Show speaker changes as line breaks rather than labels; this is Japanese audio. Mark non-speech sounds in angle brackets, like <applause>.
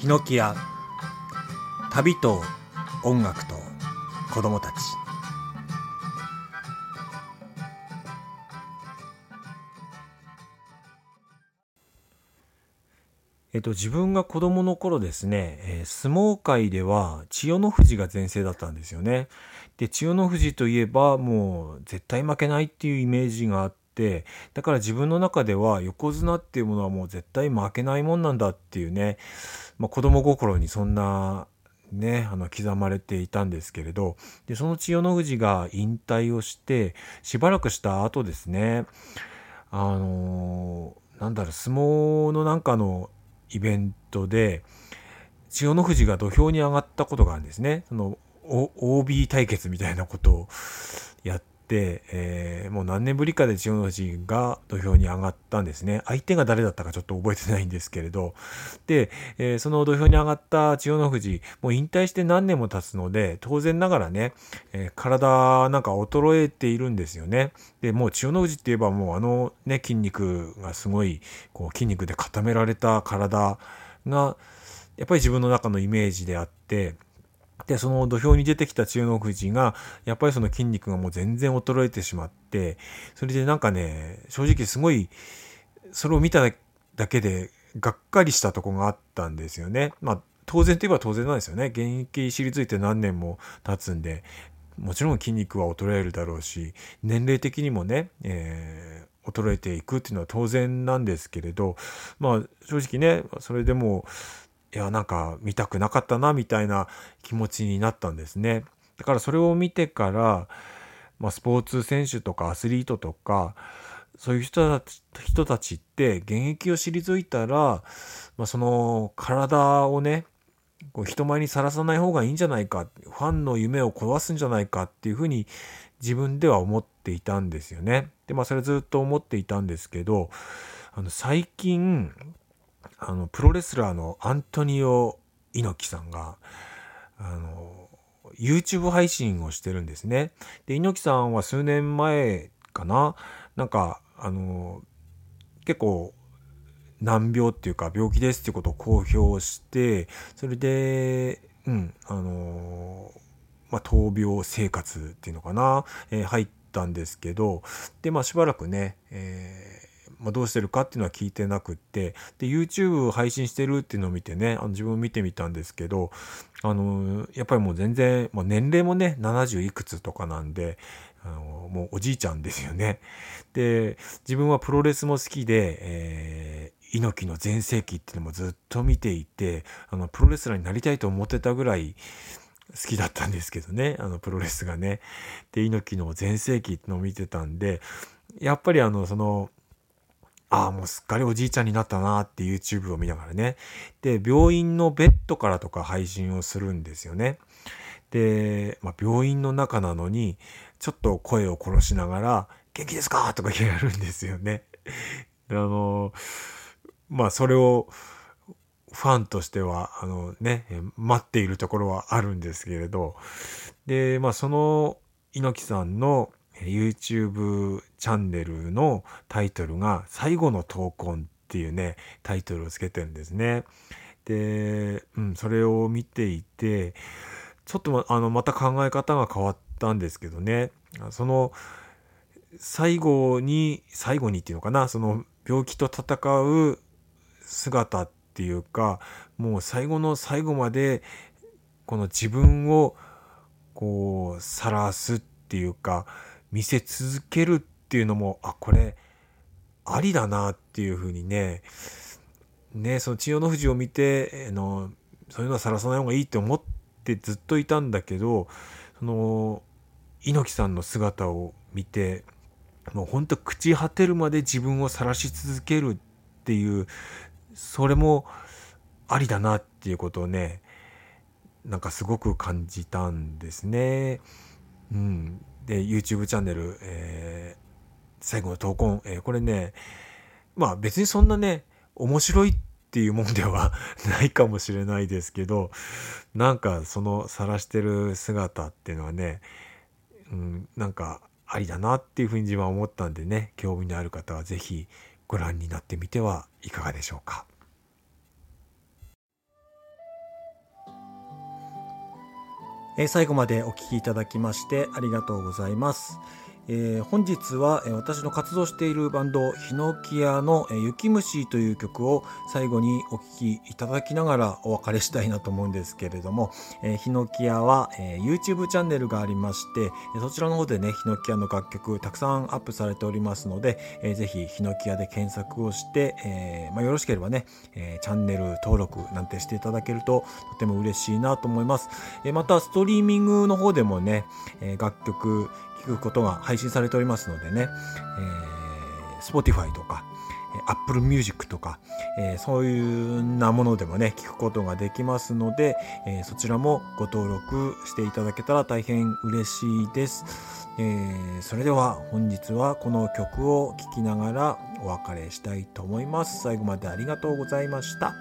ヒノキ屋旅と音楽と子供たちえっと、自分が子供の頃ですね、えー相撲界では千代の富士が全盛だったんですよね。で、千代の富士といえばもう絶対負けないっていうイメージがあって、だから自分の中では横綱っていうものはもう絶対負けないもんなんだっていうね、まあ、子供心にそんなね、あの刻まれていたんですけれど、で、その千代の富士が引退をして、しばらくした後ですね、あのーなんだろう、相撲のなんかのイベントで、千代の富士が土俵に上がったことがあるんですね。その、OB 対決みたいなことをやっ、えーもう何年ぶりかで千代の富士が土俵に上がったんですね。相手が誰だったかちょっと覚えてないんですけれど。で、えーその土俵に上がった千代の富士、もう引退して何年も経つので、当然ながらね、えー体なんか衰えているんですよね。で、もう千代の富士って言えばもうあのね、筋肉がすごい、こう筋肉で固められた体が、やっぱり自分の中のイメージであって、で、その土俵に出てきた千代の富士が、やっぱりその筋肉がもう全然衰えてしまって、それでなんかね、正直すごい、それを見ただけで、がっかりしたとこがあったんですよね。まあ、当然といえば当然なんですよね。現役退いて何年も経つんで、もちろん筋肉は衰えるだろうし、年齢的にもね、えー衰えていくっていうのは当然なんですけれど、まあ正直ね、それでも、いや、なんか見たくなかったな、みたいな気持ちになったんですね。だからそれを見てから、まあスポーツ選手とかアスリートとか、そういう人たち人たちって現役を退いたら、まあ、その体をね、こう人前にさらさない方がいいんじゃないか、ファンの夢を壊すんじゃないかっていうふうに自分では思っていたんですよね。で、まあそれずっと思っていたんですけど、あの最近、あのプロレスラーのアントニオ猪木さんが、あの、YouTube 配信をしてるんですね。で、猪木さんは数年前かな、なんか、あの、結構、難病っていうか病気ですっていうことを公表して、それで、うん、あの、まあ、闘病生活っていうのかな、えー入ったんですけど、で、まあ、しばらくね、えーまあ、どうしてるかっていうのは聞いてなくって、で、YouTube 配信してるっていうのを見てね、あの自分見てみたんですけど、あの、やっぱりもう全然、もう年齢もね、70いくつとかなんで、あのもうおじいちゃんですよね。で、自分はプロレスも好きで、えー猪木の全盛期っていうのもずっと見ていて、あの、プロレスラーになりたいと思ってたぐらい好きだったんですけどね、あの、プロレスがね。で、猪木の全盛期っていうのを見てたんで、やっぱりあの、その、ああ、もうすっかりおじいちゃんになったなーって YouTube を見ながらね。で、病院のベッドからとか配信をするんですよね。で、まあ、病院の中なのに、ちょっと声を殺しながら、元気ですかとかやるんですよね。あの、まあ、それを、ファンとしては、あのね、待っているところはあるんですけれど、で、まあ、その猪木さんの YouTube チャンネルのタイトルが、最後の闘魂っていうね、タイトルをつけてるんですね。で、うん、それを見ていて、ちょっとまあの、また考え方が変わったんですけどね、その、最後に、最後にっていうのかな、その病気と戦う姿っていうか、もう最後の最後まで、この自分を、こう、晒すっていうか、見せ続けるっていうのも、あ、これ、ありだなっていうふうにね、ね、その千代の富士を見て、あの、そういうのは晒さない方がいいって思ってずっといたんだけど、その、猪木さんの姿を見て、もうほんと朽ち果てるまで自分を晒し続けるっていう、それもありだなっていうことをね、なんかすごく感じたんですね。うん。で、YouTube チャンネル、えー最後の闘魂、えーこれね、まあ別にそんなね、面白いっていうもんでは <laughs> ないかもしれないですけど、なんかその晒してる姿っていうのはね、うん、なんかありだなっていうふうに自分は思ったんでね、興味のある方はぜひご覧になってみてはいかがでしょうか。え、最後までお聴きいただきましてありがとうございます。えー、本日は、私の活動しているバンドヒノキアの、雪虫という曲を最後にお聴きいただきながらお別れしたいなと思うんですけれども、えー、ヒノキアは、え YouTube チャンネルがありましてそちらの方でねヒノキアの楽曲たくさんアップされておりますので、えー、ぜひヒノキアで検索をして、えまあ、よろしければね、えチャンネル登録なんてしていただけるととても嬉しいなと思います、えまたストリーミングの方でもね、え楽曲聞くことが配信されておりますのでね、えー、Spotify とか、Apple Music とか、えー、そういうなものでもね、聞くことができますので、えー、そちらもご登録していただけたら大変嬉しいです。えー、それでは本日はこの曲を聴きながらお別れしたいと思います。最後までありがとうございました。